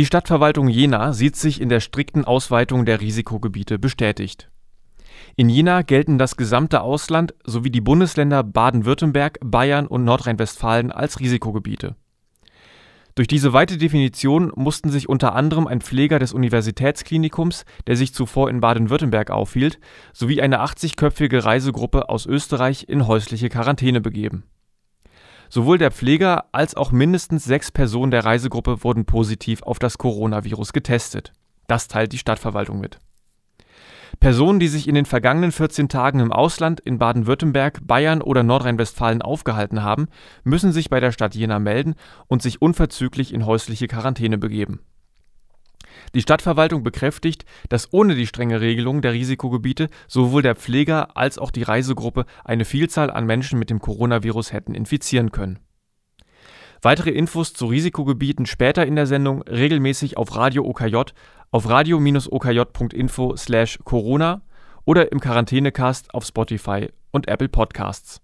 Die Stadtverwaltung Jena sieht sich in der strikten Ausweitung der Risikogebiete bestätigt. In Jena gelten das gesamte Ausland sowie die Bundesländer Baden-Württemberg, Bayern und Nordrhein-Westfalen als Risikogebiete. Durch diese weite Definition mussten sich unter anderem ein Pfleger des Universitätsklinikums, der sich zuvor in Baden-Württemberg aufhielt, sowie eine 80-köpfige Reisegruppe aus Österreich in häusliche Quarantäne begeben. Sowohl der Pfleger als auch mindestens sechs Personen der Reisegruppe wurden positiv auf das Coronavirus getestet. Das teilt die Stadtverwaltung mit. Personen, die sich in den vergangenen 14 Tagen im Ausland in Baden-Württemberg, Bayern oder Nordrhein-Westfalen aufgehalten haben, müssen sich bei der Stadt Jena melden und sich unverzüglich in häusliche Quarantäne begeben. Die Stadtverwaltung bekräftigt, dass ohne die strenge Regelung der Risikogebiete sowohl der Pfleger als auch die Reisegruppe eine Vielzahl an Menschen mit dem Coronavirus hätten infizieren können. Weitere Infos zu Risikogebieten später in der Sendung regelmäßig auf Radio OKJ, auf radio-okj.info/corona oder im Quarantänecast auf Spotify und Apple Podcasts.